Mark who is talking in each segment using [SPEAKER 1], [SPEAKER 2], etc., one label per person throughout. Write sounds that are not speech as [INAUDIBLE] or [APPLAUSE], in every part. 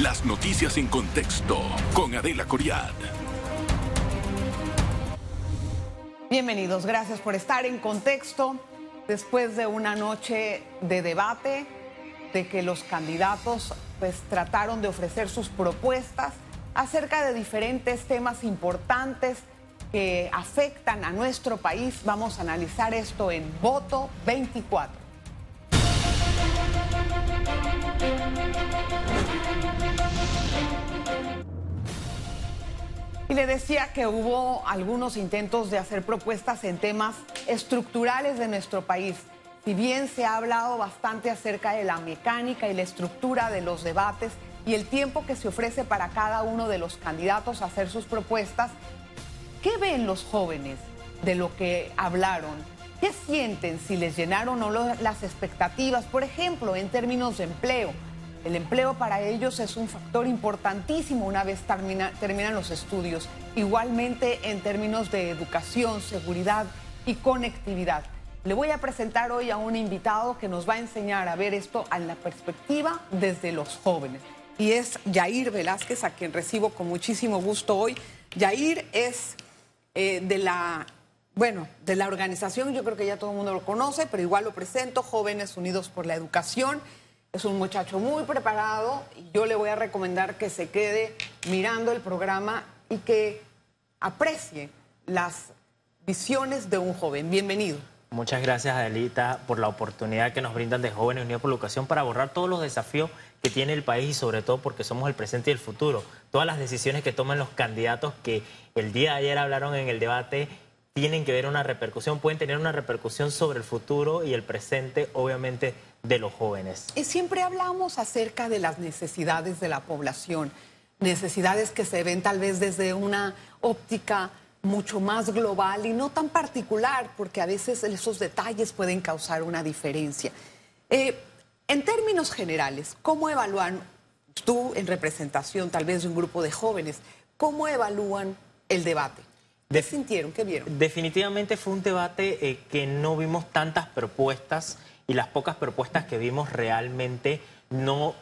[SPEAKER 1] Las noticias en contexto con Adela Coriad.
[SPEAKER 2] Bienvenidos, gracias por estar en contexto después de una noche de debate, de que los candidatos pues trataron de ofrecer sus propuestas acerca de diferentes temas importantes que afectan a nuestro país. Vamos a analizar esto en Voto 24. Y le decía que hubo algunos intentos de hacer propuestas en temas estructurales de nuestro país. Si bien se ha hablado bastante acerca de la mecánica y la estructura de los debates y el tiempo que se ofrece para cada uno de los candidatos a hacer sus propuestas, ¿qué ven los jóvenes de lo que hablaron? ¿Qué sienten si les llenaron o no las expectativas, por ejemplo, en términos de empleo? El empleo para ellos es un factor importantísimo una vez terminan los estudios. Igualmente en términos de educación, seguridad y conectividad. Le voy a presentar hoy a un invitado que nos va a enseñar a ver esto a la perspectiva desde los jóvenes. Y es Yair Velázquez, a quien recibo con muchísimo gusto hoy. Yair es eh, de la, bueno, de la organización, yo creo que ya todo el mundo lo conoce, pero igual lo presento, Jóvenes Unidos por la Educación es un muchacho muy preparado y yo le voy a recomendar que se quede mirando el programa y que aprecie las visiones de un joven. Bienvenido.
[SPEAKER 3] Muchas gracias, Adelita, por la oportunidad que nos brindan de Jóvenes Unidos por Educación para abordar todos los desafíos que tiene el país y sobre todo porque somos el presente y el futuro. Todas las decisiones que toman los candidatos que el día de ayer hablaron en el debate tienen que ver una repercusión, pueden tener una repercusión sobre el futuro y el presente, obviamente, de los jóvenes.
[SPEAKER 2] Y siempre hablamos acerca de las necesidades de la población, necesidades que se ven tal vez desde una óptica mucho más global y no tan particular, porque a veces esos detalles pueden causar una diferencia. Eh, en términos generales, ¿cómo evalúan tú en representación tal vez de un grupo de jóvenes, cómo evalúan el debate? ¿Qué sintieron? ¿Qué vieron?
[SPEAKER 3] Definitivamente fue un debate eh, que no vimos tantas propuestas y las pocas propuestas que vimos realmente no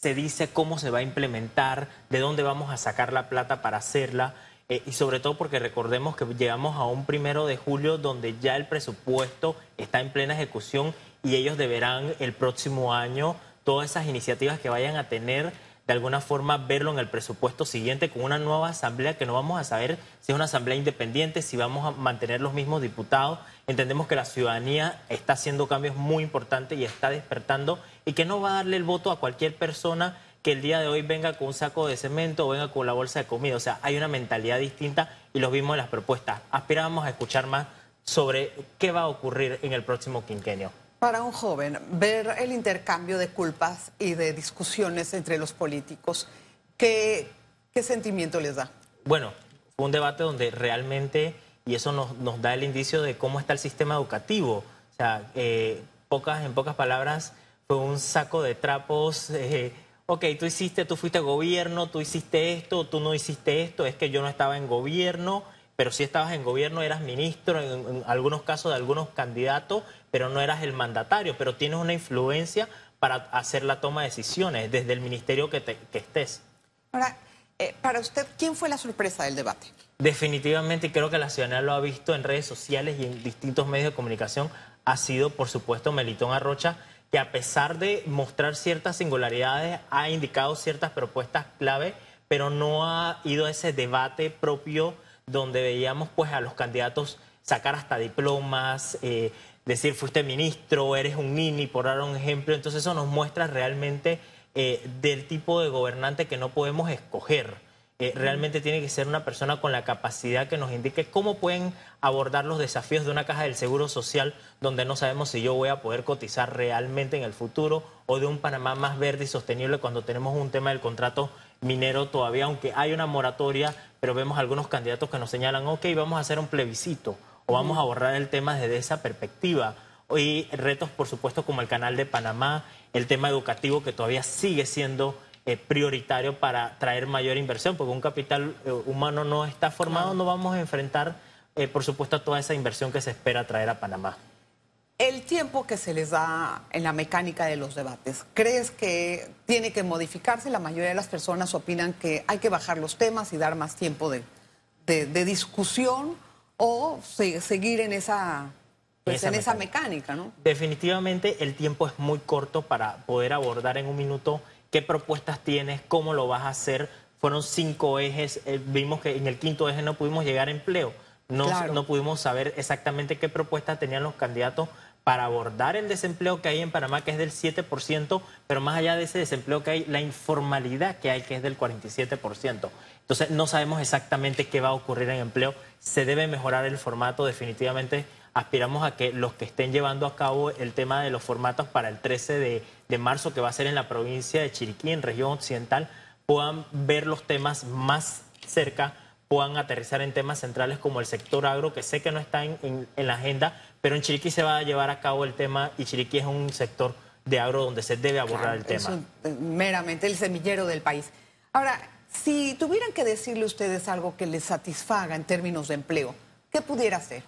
[SPEAKER 3] se dice cómo se va a implementar, de dónde vamos a sacar la plata para hacerla. Eh, y sobre todo porque recordemos que llegamos a un primero de julio donde ya el presupuesto está en plena ejecución y ellos deberán el próximo año todas esas iniciativas que vayan a tener de alguna forma verlo en el presupuesto siguiente con una nueva asamblea que no vamos a saber si es una asamblea independiente, si vamos a mantener los mismos diputados. Entendemos que la ciudadanía está haciendo cambios muy importantes y está despertando y que no va a darle el voto a cualquier persona que el día de hoy venga con un saco de cemento o venga con la bolsa de comida. O sea, hay una mentalidad distinta y lo vimos en las propuestas. Aspirábamos a escuchar más sobre qué va a ocurrir en el próximo quinquenio.
[SPEAKER 2] Para un joven, ver el intercambio de culpas y de discusiones entre los políticos, ¿qué, qué sentimiento les da?
[SPEAKER 3] Bueno, fue un debate donde realmente, y eso nos, nos da el indicio de cómo está el sistema educativo. O sea, eh, pocas, en pocas palabras, fue un saco de trapos. [LAUGHS] Eh, ok, tú hiciste, tú fuiste gobierno, tú hiciste esto, tú no hiciste esto, es que yo no estaba en gobierno pero si estabas en gobierno, eras ministro, en, algunos casos de algunos candidatos, pero no eras el mandatario, pero tienes una influencia para hacer la toma de decisiones desde el ministerio que, estés.
[SPEAKER 2] Ahora, eh, para usted, ¿quién fue la sorpresa del debate?
[SPEAKER 3] Definitivamente, y creo que la ciudadanía lo ha visto en redes sociales y en distintos medios de comunicación, ha sido, por supuesto, Melitón Arrocha, que a pesar de mostrar ciertas singularidades, ha indicado ciertas propuestas clave, pero no ha ido a ese debate propio donde veíamos pues a los candidatos sacar hasta diplomas, eh, decir fuiste ministro, eres un nini, por dar un ejemplo. Entonces eso nos muestra realmente eh, del tipo de gobernante que no podemos escoger. Eh, realmente tiene que ser una persona con la capacidad que nos indique cómo pueden abordar los desafíos de una caja del Seguro Social donde no sabemos si yo voy a poder cotizar realmente en el futuro o de un Panamá más verde y sostenible cuando tenemos un tema del contrato minero todavía, aunque hay una moratoria, pero vemos algunos candidatos que nos señalan, ok, vamos a hacer un plebiscito o vamos a abordar el tema desde esa perspectiva. Y retos, por supuesto, como el canal de Panamá, el tema educativo que todavía sigue siendo eh, prioritario para traer mayor inversión, porque un capital eh, humano no está formado, no vamos a enfrentar, eh, por supuesto, toda esa inversión que se espera traer a Panamá.
[SPEAKER 2] El tiempo que se les da en la mecánica de los debates, ¿crees que tiene que modificarse? La mayoría de las personas opinan que hay que bajar los temas y dar más tiempo de, de, discusión o seguir en esa, pues, en esa mecánica, ¿no?
[SPEAKER 3] Definitivamente el tiempo es muy corto para poder abordar en un minuto qué propuestas tienes, cómo lo vas a hacer. Fueron cinco ejes, eh, vimos que en el quinto eje no pudimos llegar a empleo, no, no pudimos saber exactamente qué propuestas tenían los candidatos para abordar el desempleo que hay en Panamá, que es del 7%, pero más allá de ese desempleo que hay, la informalidad que hay, que es del 47%. Entonces, no sabemos exactamente qué va a ocurrir en empleo. Se debe mejorar el formato, definitivamente. Aspiramos a que los que estén llevando a cabo el tema de los formatos para el 13 de, de marzo, que va a ser en la provincia de Chiriquí, en región occidental, puedan ver los temas más cerca puedan aterrizar en temas centrales como el sector agro, que sé que no está en, la agenda, pero en Chiriquí se va a llevar a cabo el tema y Chiriquí es un sector de agro donde se debe abordar el tema.
[SPEAKER 2] Es meramente el semillero del país. Ahora, si tuvieran que decirle ustedes algo que les satisfaga en términos de empleo, ¿qué pudiera ser?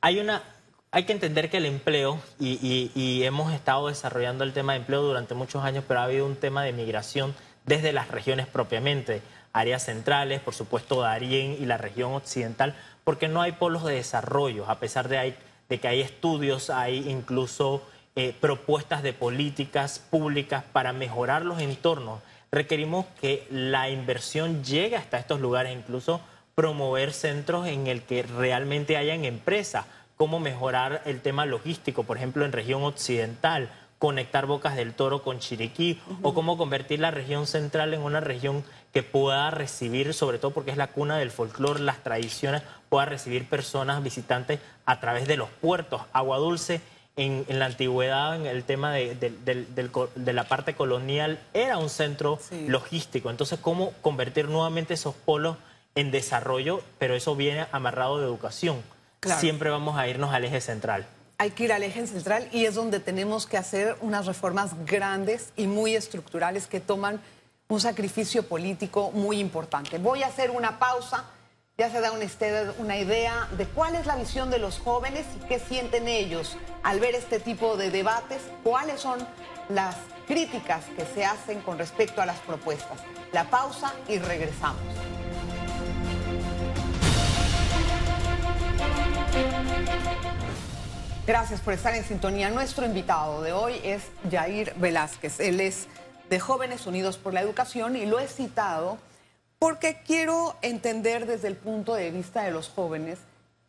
[SPEAKER 3] Hay una, hay que entender que el empleo, y, y, hemos estado desarrollando el tema de empleo durante muchos años, pero ha habido un tema de migración desde las regiones propiamente áreas centrales, por supuesto Darién y la región occidental, porque no hay polos de desarrollo, a pesar de, que hay estudios, hay incluso eh, propuestas de políticas públicas para mejorar los entornos. Requerimos que la inversión llegue hasta estos lugares, incluso promover centros en el que realmente hayan empresas, cómo mejorar el tema logístico, por ejemplo, en región occidental, conectar Bocas del Toro con Chiriquí o cómo convertir la región central en una región que pueda recibir, sobre todo porque es la cuna del folclore, las tradiciones, pueda recibir personas visitantes a través de los puertos. Agua Dulce en, la antigüedad, en el tema de, la parte colonial, era un centro logístico. Entonces, ¿cómo convertir nuevamente esos polos en desarrollo? Pero eso viene amarrado de educación. Siempre vamos a irnos al eje central
[SPEAKER 2] hay que ir al eje central y es donde tenemos que hacer unas reformas grandes y muy estructurales que toman un sacrificio político muy importante. Voy a hacer una pausa. Ya se da una idea de cuál es la visión de los jóvenes y qué sienten ellos al ver este tipo de debates, cuáles son las críticas que se hacen con respecto a las propuestas. La pausa y regresamos. Gracias por estar en sintonía. Nuestro invitado de hoy es Jair Velázquez. Él es de Jóvenes Unidos por la Educación y lo he citado porque quiero entender desde el punto de vista de los jóvenes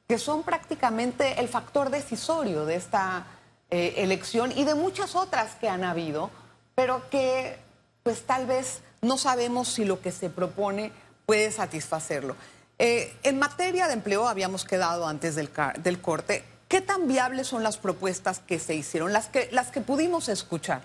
[SPEAKER 2] que son prácticamente el factor decisorio de esta eh, elección y de muchas otras que han habido, pero que pues tal vez no sabemos si lo que se propone puede satisfacerlo. Eh, en materia de empleo habíamos quedado antes del, del corte ¿Qué tan viables son las propuestas que se hicieron, las que, las que pudimos escuchar?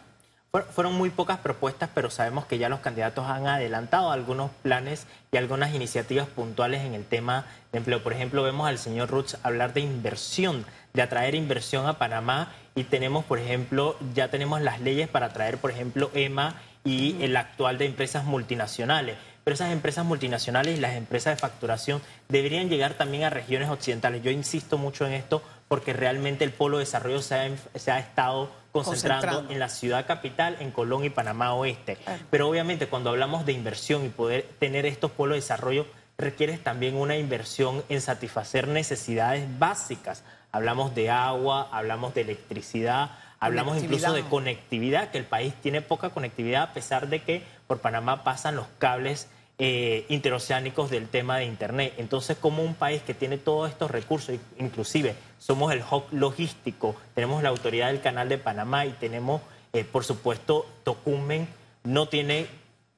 [SPEAKER 3] Fueron muy pocas propuestas, pero sabemos que ya los candidatos han adelantado algunos planes y algunas iniciativas puntuales en el tema de empleo. Por ejemplo, vemos al señor Roots hablar de inversión, de atraer inversión a Panamá y tenemos, por ejemplo, ya tenemos las leyes para atraer, por ejemplo, EMA y el actual de empresas multinacionales pero esas empresas multinacionales y las empresas de facturación deberían llegar también a regiones occidentales. Yo insisto mucho en esto porque realmente el polo de desarrollo se ha, estado concentrando, en la ciudad capital, en Colón y Panamá Oeste. Pero obviamente cuando hablamos de inversión y poder tener estos polos de desarrollo, requieres también una inversión en satisfacer necesidades básicas. Hablamos de agua, hablamos de electricidad, hablamos incluso de conectividad, que el país tiene poca conectividad a pesar de que por Panamá pasan los cables eh, interoceánicos del tema de Internet. Entonces, como un país que tiene todos estos recursos, inclusive somos el hub logístico, tenemos la autoridad del Canal de Panamá y tenemos, eh, por supuesto, Tocumen, no tiene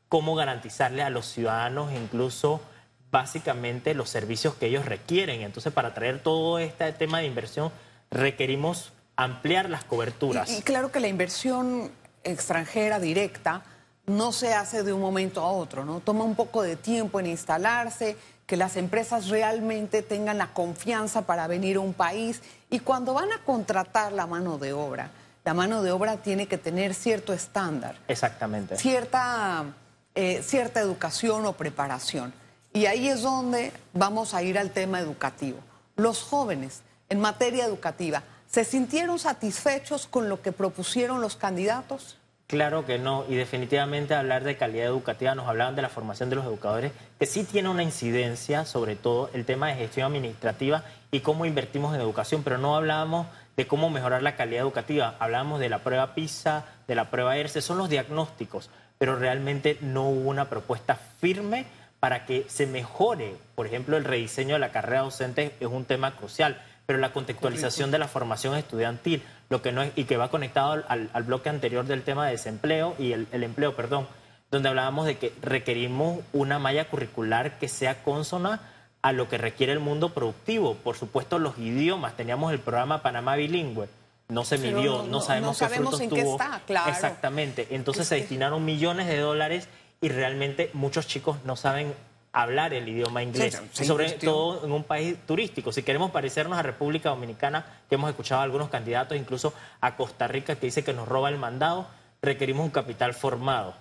[SPEAKER 3] cómo garantizarle a los ciudadanos incluso básicamente los servicios que ellos requieren. Entonces, para traer todo este tema de inversión, requerimos ampliar las coberturas.
[SPEAKER 2] y claro que la inversión extranjera directa no se hace de un momento a otro, ¿no? Toma un poco de tiempo en instalarse, que las empresas realmente tengan la confianza para venir a un país y cuando van a contratar la mano de obra, la mano de obra tiene que tener cierto estándar.
[SPEAKER 3] Exactamente.
[SPEAKER 2] Cierta, eh, cierta educación o preparación. Y ahí es donde vamos a ir al tema educativo. Los jóvenes en materia educativa ¿Se sintieron satisfechos con lo que propusieron los candidatos?
[SPEAKER 3] Claro que no, y definitivamente hablar de calidad educativa, nos hablaban de la formación de los educadores, que sí tiene una incidencia, sobre todo el tema de gestión administrativa y cómo invertimos en educación, pero no hablábamos de cómo mejorar la calidad educativa, hablábamos de la prueba PISA, de la prueba ERCE, son los diagnósticos, pero realmente no hubo una propuesta firme para que se mejore, por ejemplo, el rediseño de la carrera docente es un tema crucial pero la contextualización de la formación estudiantil, lo que no es, y que va conectado al, bloque anterior del tema de desempleo y el, empleo, perdón, donde hablábamos de que requerimos una malla curricular que sea consona a lo que requiere el mundo productivo. Por supuesto, los idiomas, teníamos el programa Panamá Bilingüe, no se midió, no, sabemos, qué frutos
[SPEAKER 2] en
[SPEAKER 3] tuvo.
[SPEAKER 2] Qué está, claro.
[SPEAKER 3] Exactamente. Entonces se destinaron millones de dólares y realmente muchos chicos no saben hablar el idioma inglés, sobre todo en un país turístico. Si queremos parecernos a República Dominicana, que hemos escuchado a algunos candidatos, incluso a Costa Rica, que dice que nos roba el mandado, requerimos un capital formado.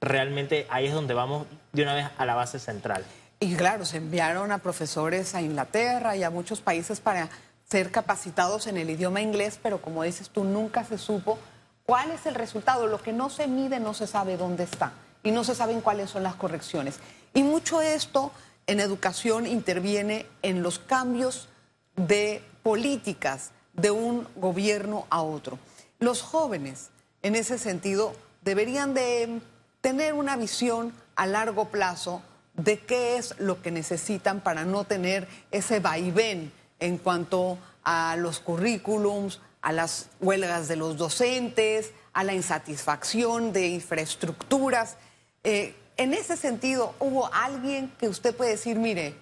[SPEAKER 3] Realmente ahí es donde vamos de una vez a la base central.
[SPEAKER 2] Y claro, se enviaron a profesores a Inglaterra y a muchos países para ser capacitados en el idioma inglés, pero como dices tú, nunca se supo cuál es el resultado. Lo que no se mide no se sabe dónde está y no se saben cuáles son las correcciones. Y mucho esto en educación interviene en los cambios de políticas de un gobierno a otro. Los jóvenes, en ese sentido, deberían de tener una visión a largo plazo de qué es lo que necesitan para no tener ese vaivén en cuanto a los currículums, a las huelgas de los docentes, a la insatisfacción de infraestructuras. Eh, en ese sentido, ¿hubo alguien que usted puede decir, mire,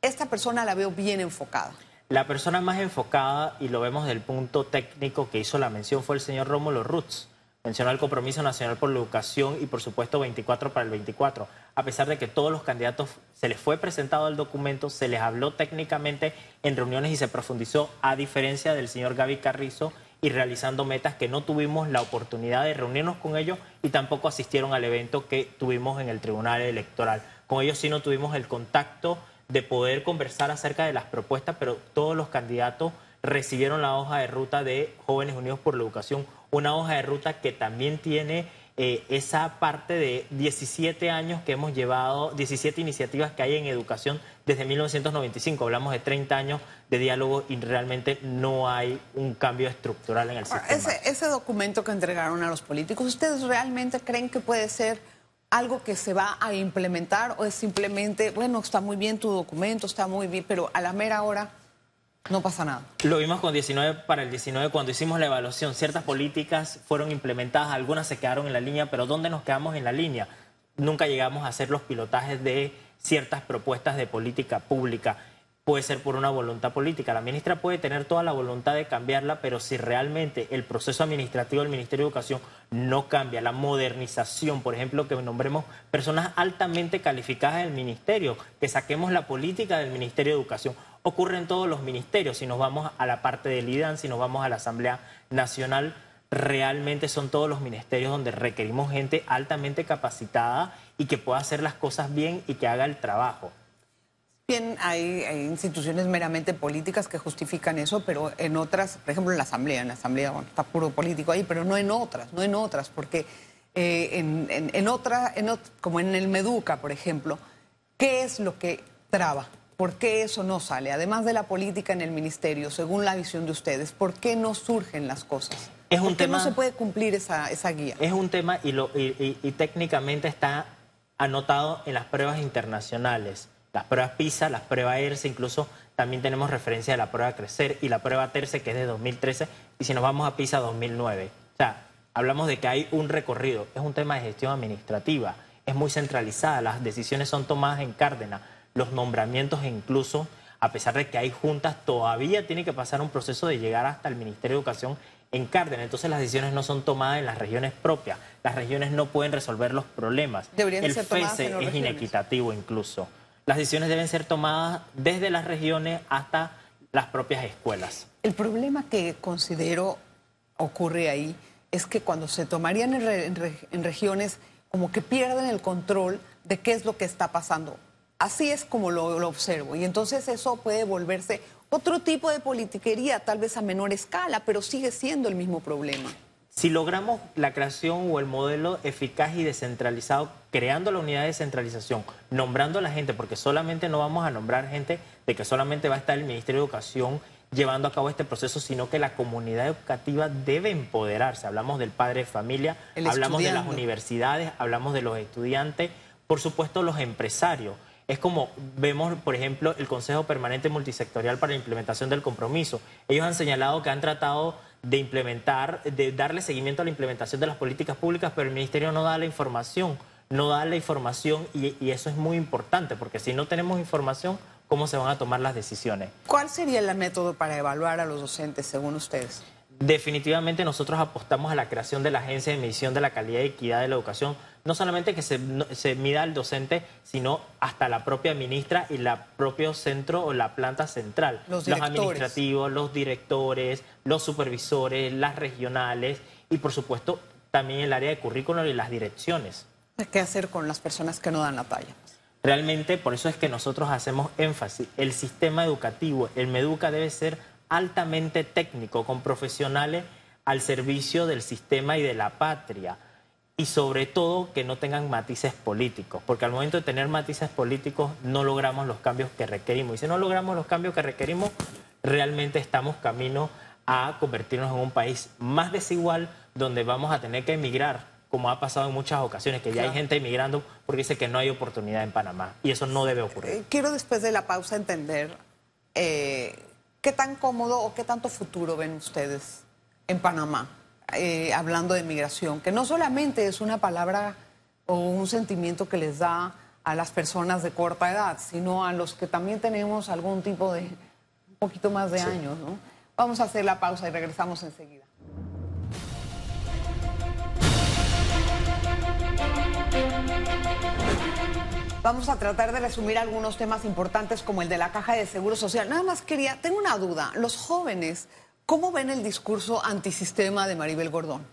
[SPEAKER 2] esta persona la veo bien enfocada?
[SPEAKER 3] La persona más enfocada, y lo vemos del punto técnico que hizo la mención, fue el señor Rómulo Rutz. Mencionó el compromiso nacional por la educación y, por supuesto, 24 para el 24. A pesar de que todos los candidatos se les fue presentado el documento, se les habló técnicamente en reuniones y se profundizó, a diferencia del señor Gaby Carrizo y realizando metas que no tuvimos la oportunidad de reunirnos con ellos y tampoco asistieron al evento que tuvimos en el Tribunal Electoral. Con ellos sí no tuvimos el contacto de poder conversar acerca de las propuestas, pero todos los candidatos recibieron la hoja de ruta de Jóvenes Unidos por la Educación, una hoja de ruta que también tiene eh, esa parte de 17 años que hemos llevado, 17 iniciativas que hay en educación desde 1995. Hablamos de 30 años de diálogo y realmente no hay un cambio estructural en el sistema.
[SPEAKER 2] Ese, ese documento que entregaron a los políticos, ¿ustedes realmente creen que puede ser algo que se va a implementar o es simplemente, bueno, está muy bien tu documento, está muy bien, pero a la mera hora no pasa nada.
[SPEAKER 3] Lo vimos con 19 para el 19 cuando hicimos la evaluación. Ciertas políticas fueron implementadas, algunas se quedaron en la línea, pero ¿dónde nos quedamos en la línea? Nunca llegamos a hacer los pilotajes de ciertas propuestas de política pública. Puede ser por una voluntad política. La ministra puede tener toda la voluntad de cambiarla, pero si realmente el proceso administrativo del Ministerio de Educación no cambia, la modernización, por ejemplo, que nombremos personas altamente calificadas del ministerio, que saquemos la política del Ministerio de Educación ocurre en todos los ministerios. Si nos vamos a la parte del IDAN, si nos vamos a la Asamblea Nacional, realmente son todos los ministerios donde requerimos gente altamente capacitada y que pueda hacer las cosas bien y que haga el trabajo.
[SPEAKER 2] Bien, hay, instituciones meramente políticas que justifican eso, pero en otras, por ejemplo en la Asamblea, en la Asamblea está puro político ahí, pero no en otras, no en otras, porque eh, en, en, otra, en, como en el Meduca, por ejemplo, ¿qué es lo que traba? ¿Por qué eso no sale? Además de la política en el ministerio, según la visión de ustedes, ¿por qué no surgen las cosas? Es un ¿Por qué no se puede cumplir esa, guía?
[SPEAKER 3] Es un tema y, lo, y, técnicamente está anotado en las pruebas internacionales. Las pruebas PISA, las pruebas ERSE, incluso también tenemos referencia a la prueba Crecer y la prueba TERCE, que es de 2013, y si nos vamos a PISA 2009. O sea, hablamos de que hay un recorrido. Es un tema de gestión administrativa. Es muy centralizada. Las decisiones son tomadas en Cárdenas los nombramientos e incluso, a pesar de que hay juntas, todavía tiene que pasar un proceso de llegar hasta el Ministerio de Educación en Cárdenas. Entonces las decisiones no son tomadas en las regiones propias. Las regiones no pueden resolver los problemas.
[SPEAKER 2] Deberían
[SPEAKER 3] el
[SPEAKER 2] ser
[SPEAKER 3] FESE es inequitativo incluso. Las decisiones deben ser tomadas desde las regiones hasta las propias escuelas.
[SPEAKER 2] El problema que considero ocurre ahí es que cuando se tomarían en regiones, como que pierden el control de qué es lo que está pasando. Así es como lo, observo. Y entonces eso puede volverse otro tipo de politiquería, tal vez a menor escala, pero sigue siendo el mismo problema.
[SPEAKER 3] Si logramos la creación o el modelo eficaz y descentralizado, creando la unidad de descentralización, nombrando a la gente, porque solamente no vamos a nombrar gente de que solamente va a estar el Ministerio de Educación llevando a cabo este proceso, sino que la comunidad educativa debe empoderarse. Hablamos del padre de familia, hablamos de las universidades, hablamos de los estudiantes, por supuesto los empresarios. Es como vemos, por ejemplo, el Consejo Permanente Multisectorial para la Implementación del Compromiso. Ellos han señalado que han tratado de implementar, de darle seguimiento a la implementación de las políticas públicas, pero el Ministerio no da la información, no da la información y, y eso es muy importante, porque si no tenemos información, cómo se van a tomar las decisiones.
[SPEAKER 2] ¿Cuál sería el método para evaluar a los docentes, según ustedes?
[SPEAKER 3] Definitivamente nosotros apostamos a la creación de la Agencia de Medición de la Calidad y Equidad de la Educación, no solamente que se, se mida al docente, sino hasta la propia ministra y la propio centro o la planta central.
[SPEAKER 2] Los,
[SPEAKER 3] los administrativos, los directores, los supervisores, las regionales y por supuesto también el área de currículo y las direcciones.
[SPEAKER 2] ¿Qué hacer con las personas que no dan la talla?
[SPEAKER 3] Realmente por eso es que nosotros hacemos énfasis. El sistema educativo, el Meduca debe ser altamente técnico, con profesionales al servicio del sistema y de la patria. Y sobre todo que no tengan matices políticos, porque al momento de tener matices políticos no logramos los cambios que requerimos. Y si no logramos los cambios que requerimos, realmente estamos camino a convertirnos en un país más desigual, donde vamos a tener que emigrar como ha pasado en muchas ocasiones, que ya hay gente emigrando porque dice que no hay oportunidad en Panamá. Y eso no debe ocurrir. Eh,
[SPEAKER 2] quiero después de la pausa entender eh, qué tan cómodo o qué tanto futuro ven ustedes en Panamá, eh, hablando de migración, que no solamente es una palabra o un sentimiento que les da a las personas de corta edad, sino a los que también tenemos algún tipo de, un poquito más de años. ¿no? Vamos a hacer la pausa y regresamos enseguida. Vamos a tratar de resumir algunos temas importantes como el de la caja de seguro social. Nada más quería, tengo una duda. Los jóvenes, ¿cómo ven el discurso antisistema de Maribel Gordón?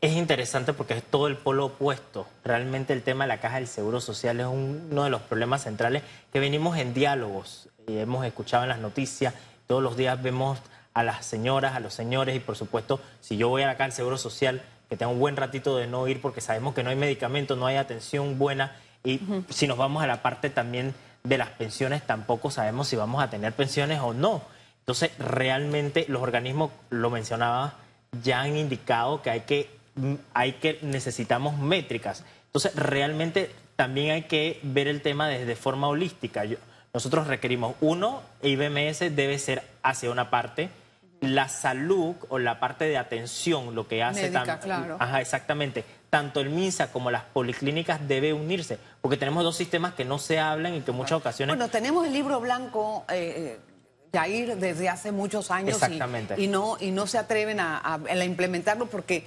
[SPEAKER 3] Es interesante porque es todo el polo opuesto. Realmente el tema de la caja del seguro social es uno de los problemas centrales que venimos en diálogos. Y hemos escuchado en las noticias, todos los días vemos a las señoras, a los señores y por supuesto, si yo voy a la caja del seguro social, que tenga un buen ratito de no ir porque sabemos que no hay medicamentos, no hay atención buena y si nos vamos a la parte también de las pensiones, tampoco sabemos si vamos a tener pensiones o no. Entonces, realmente los organismos, lo mencionaba, ya han indicado que hay que, mm, hay que necesitamos métricas. Entonces, realmente también hay que ver el tema desde forma holística. nosotros requerimos, uno, IBMS debe ser hacia una parte, la salud o la parte de atención, lo que hace
[SPEAKER 2] Médica, claro.
[SPEAKER 3] Ajá, exactamente. Tanto el MINSA como las policlínicas debe unirse, porque tenemos dos sistemas que no se hablan y que en muchas ocasiones.
[SPEAKER 2] Bueno, tenemos el libro blanco. Eh, Yair desde hace muchos años
[SPEAKER 3] Exactamente.
[SPEAKER 2] Y, no, y no se atreven a implementarlo porque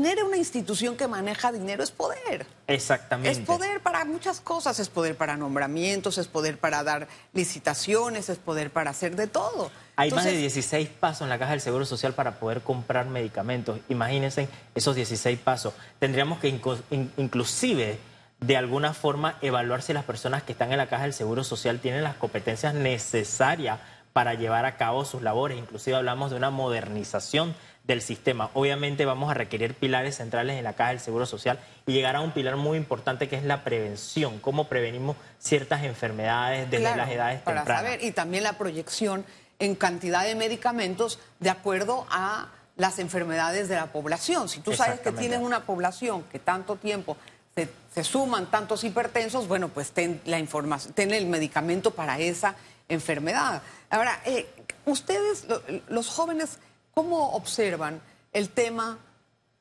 [SPEAKER 2] Tener una institución que maneja dinero es poder.
[SPEAKER 3] Exactamente.
[SPEAKER 2] Es poder para muchas cosas, es poder para nombramientos, es poder para dar licitaciones, es poder para hacer de todo.
[SPEAKER 3] Hay más de 16 pasos en la caja del Seguro Social para poder comprar medicamentos. Imagínense esos 16 pasos. Tendríamos que inclusive de alguna forma evaluar si las personas que están en la caja del Seguro Social tienen las competencias necesarias para llevar a cabo sus labores. Inclusive hablamos de una modernización del sistema. Obviamente vamos a requerir pilares centrales en la caja del Seguro Social y llegar a un pilar muy importante que es la prevención, cómo prevenimos ciertas enfermedades desde las edades
[SPEAKER 2] para
[SPEAKER 3] tempranas.
[SPEAKER 2] Saber, y también la proyección en cantidad de medicamentos de acuerdo a las enfermedades de la población. Si tú sabes que tienes una población que tanto tiempo se, suman tantos hipertensos, bueno, pues ten la información, ten el medicamento para esa enfermedad. Ahora, eh, ustedes, los jóvenes, ¿cómo observan el tema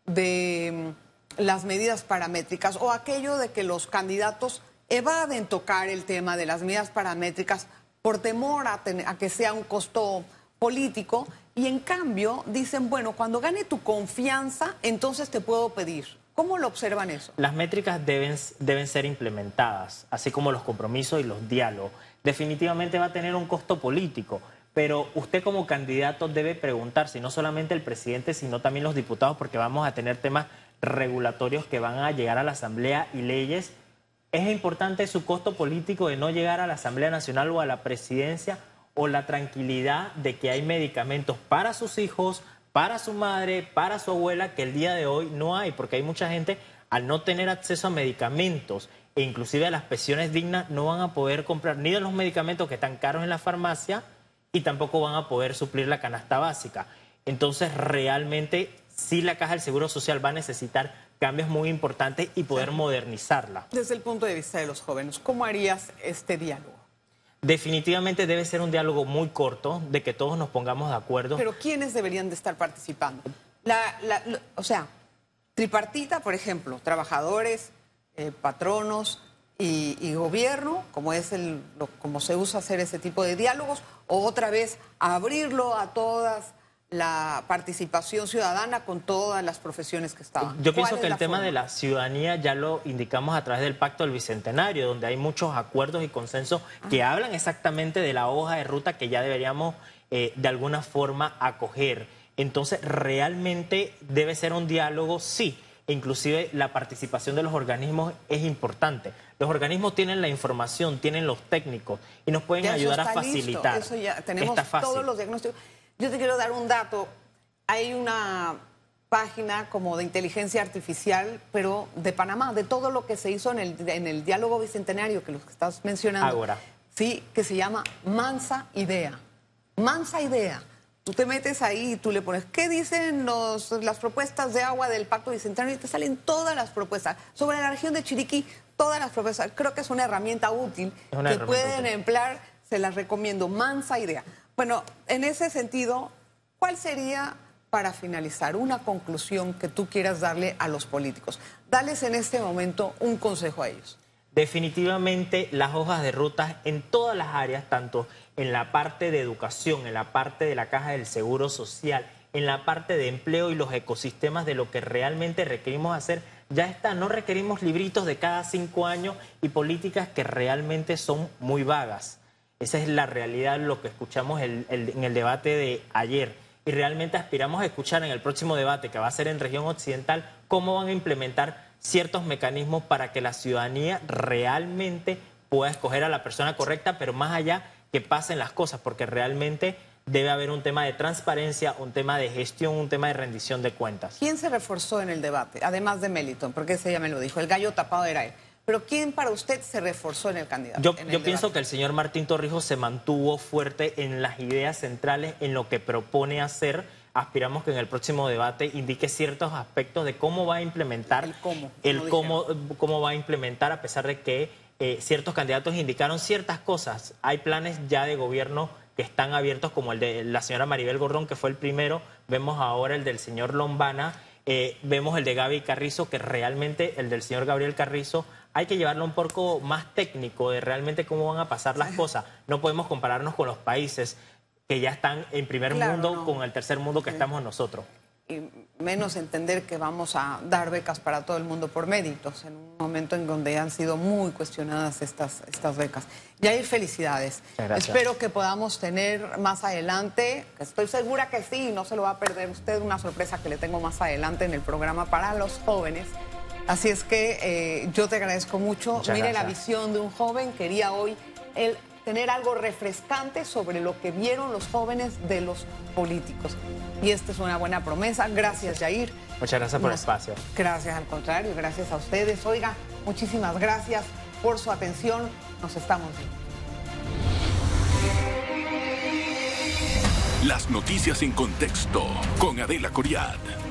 [SPEAKER 2] de mm, las medidas paramétricas o aquello de que los candidatos evaden tocar el tema de las medidas paramétricas por temor a, que sea un costo político y en cambio dicen, bueno, cuando gane tu confianza, entonces te puedo pedir. ¿Cómo lo observan eso?
[SPEAKER 3] Las métricas deben, deben ser implementadas, así como los compromisos y los diálogos. Definitivamente va a tener un costo político, pero usted como candidato debe preguntarse, no solamente el presidente, sino también los diputados, porque vamos a tener temas regulatorios que van a llegar a la Asamblea y leyes. ¿Es importante su costo político de no llegar a la Asamblea Nacional o a la presidencia? o la tranquilidad de que hay medicamentos para sus hijos, para su madre, para su abuela, que el día de hoy no hay, porque hay mucha gente al no tener acceso a medicamentos e inclusive a las pensiones dignas, no van a poder comprar ni de los medicamentos que están caros en la farmacia y tampoco van a poder suplir la canasta básica. Entonces, realmente, sí la Caja del Seguro Social va a necesitar cambios muy importantes y poder modernizarla.
[SPEAKER 2] Desde el punto de vista de los jóvenes, ¿cómo harías este diálogo?
[SPEAKER 3] Definitivamente debe ser un diálogo muy corto, de que todos nos pongamos de acuerdo.
[SPEAKER 2] Pero ¿quiénes deberían de estar participando? o sea, tripartita, por ejemplo, trabajadores, eh, patronos y, gobierno, como es el, como se usa hacer ese tipo de diálogos, o otra vez abrirlo a todas la participación ciudadana con todas las profesiones que estaban.
[SPEAKER 3] Yo pienso que el tema de la ciudadanía ya lo indicamos a través del Pacto del Bicentenario, donde hay muchos acuerdos y consensos que hablan exactamente de la hoja de ruta que ya deberíamos eh, de alguna forma acoger. Entonces, realmente debe ser un diálogo, sí. E inclusive la participación de los organismos es importante. Los organismos tienen la información, tienen los técnicos y nos pueden ayudar a facilitar.
[SPEAKER 2] Eso ya tenemos todos los diagnósticos. Yo te quiero dar un dato. Hay una página como de inteligencia artificial, pero de Panamá, de todo lo que se hizo en el, en el diálogo bicentenario que los que estás mencionando.
[SPEAKER 3] Ahora.
[SPEAKER 2] Sí, que se llama Mansa Idea. Mansa Idea. Tú te metes ahí y tú le pones, ¿qué dicen los, las propuestas de agua del Pacto Bicentenario? Y te salen todas las propuestas. Sobre la región de Chiriquí, todas las propuestas. Creo que es una herramienta útil que pueden emplear, se las recomiendo. Mansa Idea. Bueno, en ese sentido, ¿cuál sería, para finalizar, una conclusión que tú quieras darle a los políticos? Dales en este momento un consejo a ellos.
[SPEAKER 3] Definitivamente las hojas de rutas en todas las áreas, tanto en la parte de educación, en la parte de la caja del seguro social, en la parte de empleo y los ecosistemas de lo que realmente requerimos hacer, ya está. No requerimos libritos de cada cinco años y políticas que realmente son muy vagas. Esa es la realidad, lo que escuchamos en el debate de ayer. Y realmente aspiramos a escuchar en el próximo debate, que va a ser en región occidental, cómo van a implementar ciertos mecanismos para que la ciudadanía realmente pueda escoger a la persona correcta, pero más allá que pasen las cosas, porque realmente debe haber un tema de transparencia, un tema de gestión, un tema de rendición de cuentas.
[SPEAKER 2] ¿Quién se reforzó en el debate, además de Meliton? Porque ese ya me lo dijo, el gallo tapado era él. Pero ¿quién para usted se reforzó en el candidato?
[SPEAKER 3] Yo, pienso que el señor Martín Torrijos se mantuvo fuerte en las ideas centrales, en lo que propone hacer. Aspiramos que en el próximo debate indique ciertos aspectos de cómo va a implementar.
[SPEAKER 2] El cómo.
[SPEAKER 3] El cómo, cómo va a implementar, a pesar de que eh, ciertos candidatos indicaron ciertas cosas. Hay planes ya de gobierno que están abiertos, como el de la señora Maribel Gordón, que fue el primero. Vemos ahora el del señor Lombana. Eh, vemos el de Gaby Carrizo, que realmente el del señor Gabriel Carrizo hay que llevarlo un poco más técnico de realmente cómo van a pasar las cosas. No podemos compararnos con los países que ya están en primer mundo con el tercer mundo que estamos nosotros.
[SPEAKER 2] Y menos entender que vamos a dar becas para todo el mundo por méritos, en un momento en donde han sido muy cuestionadas estas, estas becas. Y hay felicidades. Espero que podamos tener más adelante, estoy segura que sí, no se lo va a perder usted, una sorpresa que le tengo más adelante en el programa para los jóvenes Así es que eh, yo te agradezco mucho. Mire la visión de un joven. Quería hoy el tener algo refrescante sobre lo que vieron los jóvenes de los políticos. Y esta es una buena promesa. Gracias, Jair.
[SPEAKER 3] Muchas gracias por el espacio.
[SPEAKER 2] Gracias, al contrario, gracias a ustedes. Oiga, muchísimas gracias por su atención. Nos estamos viendo.
[SPEAKER 1] Las noticias en contexto con Adela Coriad.